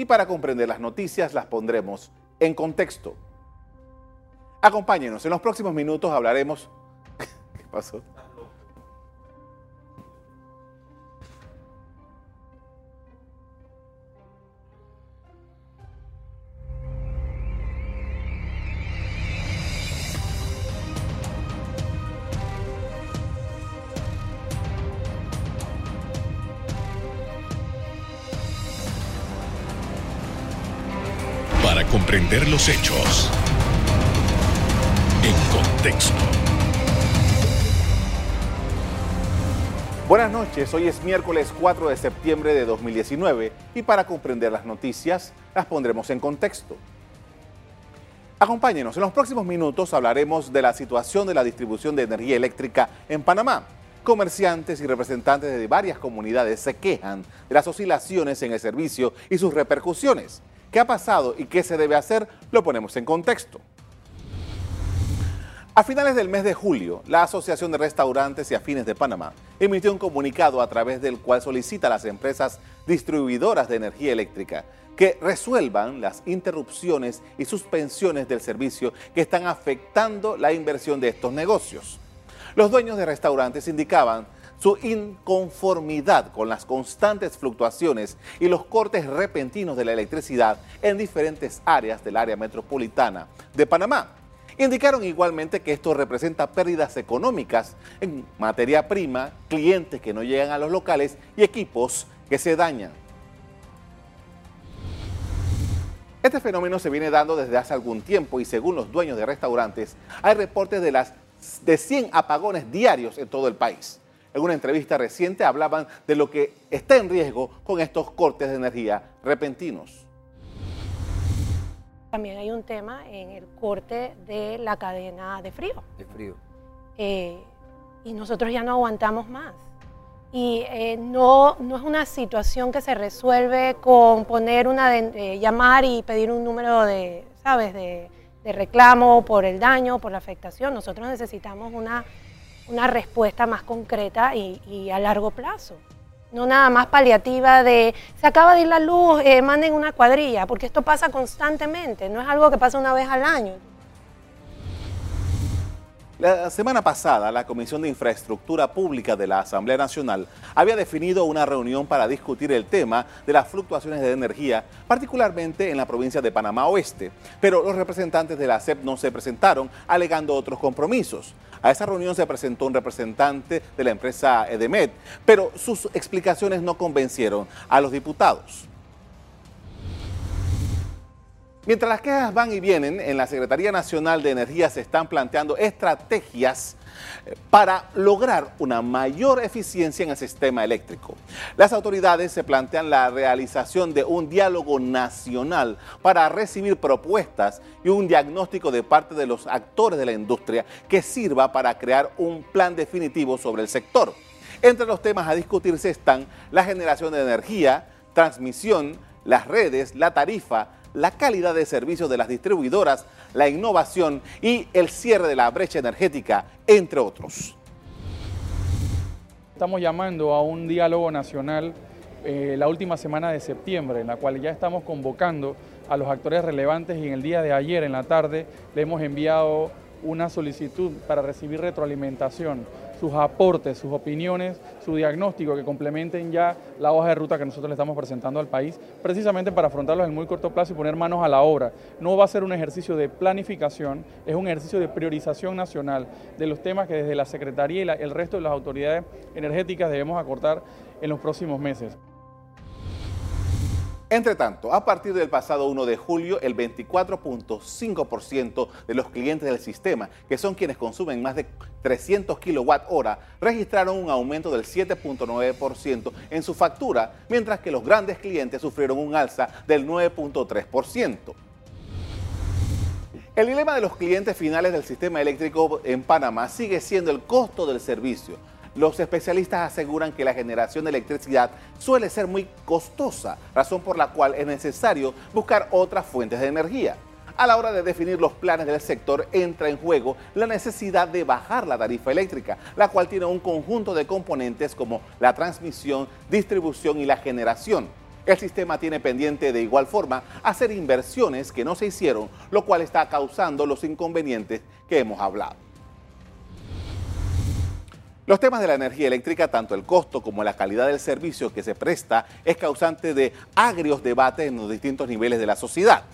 y para comprender las noticias las pondremos en contexto. Acompáñenos, en los próximos minutos hablaremos... ¿Qué pasó? Comprender los hechos en contexto. Buenas noches, hoy es miércoles 4 de septiembre de 2019 y para comprender las noticias las pondremos en contexto. Acompáñenos, en los próximos minutos hablaremos de la situación de la distribución de energía eléctrica en Panamá. Comerciantes y representantes de varias comunidades se quejan de las oscilaciones en el servicio y sus repercusiones. ¿Qué ha pasado y qué se debe hacer? Lo ponemos en contexto. A finales del mes de julio, la Asociación de Restaurantes y Afines de Panamá emitió un comunicado a través del cual solicita a las empresas distribuidoras de energía eléctrica que resuelvan las interrupciones y suspensiones del servicio que están afectando la inversión de estos negocios. Los dueños de restaurantes indicaban su inconformidad con las constantes fluctuaciones y los cortes repentinos de la electricidad en diferentes áreas del área metropolitana de Panamá. Indicaron igualmente que esto representa pérdidas económicas en materia prima, clientes que no llegan a los locales y equipos que se dañan. Este fenómeno se viene dando desde hace algún tiempo y según los dueños de restaurantes, hay reportes de, las, de 100 apagones diarios en todo el país. En una entrevista reciente hablaban de lo que está en riesgo con estos cortes de energía repentinos. También hay un tema en el corte de la cadena de frío. De frío. Eh, y nosotros ya no aguantamos más. Y eh, no, no es una situación que se resuelve con poner una, de, llamar y pedir un número de, ¿sabes?, de, de reclamo por el daño, por la afectación. Nosotros necesitamos una una respuesta más concreta y, a largo plazo. No nada más paliativa de se acaba de ir la luz, eh, manden una cuadrilla, porque esto pasa constantemente, no es algo que pasa una vez al año. La semana pasada, la Comisión de Infraestructura Pública de la Asamblea Nacional había definido una reunión para discutir el tema de las fluctuaciones de energía, particularmente en la provincia de Panamá Oeste. Pero los representantes de la CEP no se presentaron, alegando otros compromisos. A esa reunión se presentó un representante de la empresa Edemet, pero sus explicaciones no convencieron a los diputados. Mientras las quejas van y vienen, en la Secretaría Nacional de Energía se están planteando estrategias para lograr una mayor eficiencia en el sistema eléctrico. Las autoridades se plantean la realización de un diálogo nacional para recibir propuestas y un diagnóstico de parte de los actores de la industria que sirva para crear un plan definitivo sobre el sector. Entre los temas a discutirse están la generación de energía, transmisión, las redes, la tarifa, la calidad de servicio de las distribuidoras, la innovación y el cierre de la brecha energética, entre otros. Estamos llamando a un diálogo nacional eh, la última semana de septiembre, en la cual ya estamos convocando a los actores relevantes y en el día de ayer, en la tarde, le hemos enviado una solicitud para recibir retroalimentación sus aportes, sus opiniones, su diagnóstico que complementen ya la hoja de ruta que nosotros le estamos presentando al país, precisamente para afrontarlos en muy corto plazo y poner manos a la obra. No va a ser un ejercicio de planificación, es un ejercicio de priorización nacional de los temas que desde la Secretaría y el resto de las autoridades energéticas debemos acortar en los próximos meses. Entre tanto, a partir del pasado 1 de julio, el 24.5% de los clientes del sistema, que son quienes consumen más de 300 kWh, registraron un aumento del 7.9% en su factura, mientras que los grandes clientes sufrieron un alza del 9.3%. El dilema de los clientes finales del sistema eléctrico en Panamá sigue siendo el costo del servicio los especialistas aseguran que la generación de electricidad suele ser muy costosa, razón por la cual es necesario buscar otras fuentes de energía. A la hora de definir los planes del sector entra en juego la necesidad de bajar la tarifa eléctrica, la cual tiene un conjunto de componentes como la transmisión, distribución y la generación. El sistema tiene pendiente de igual forma hacer inversiones que no se hicieron, lo cual está causando los inconvenientes que hemos hablado. Los temas de la energía eléctrica, tanto el costo como la calidad del servicio que se presta, es causante de agrios debates en los distintos niveles de la sociedad.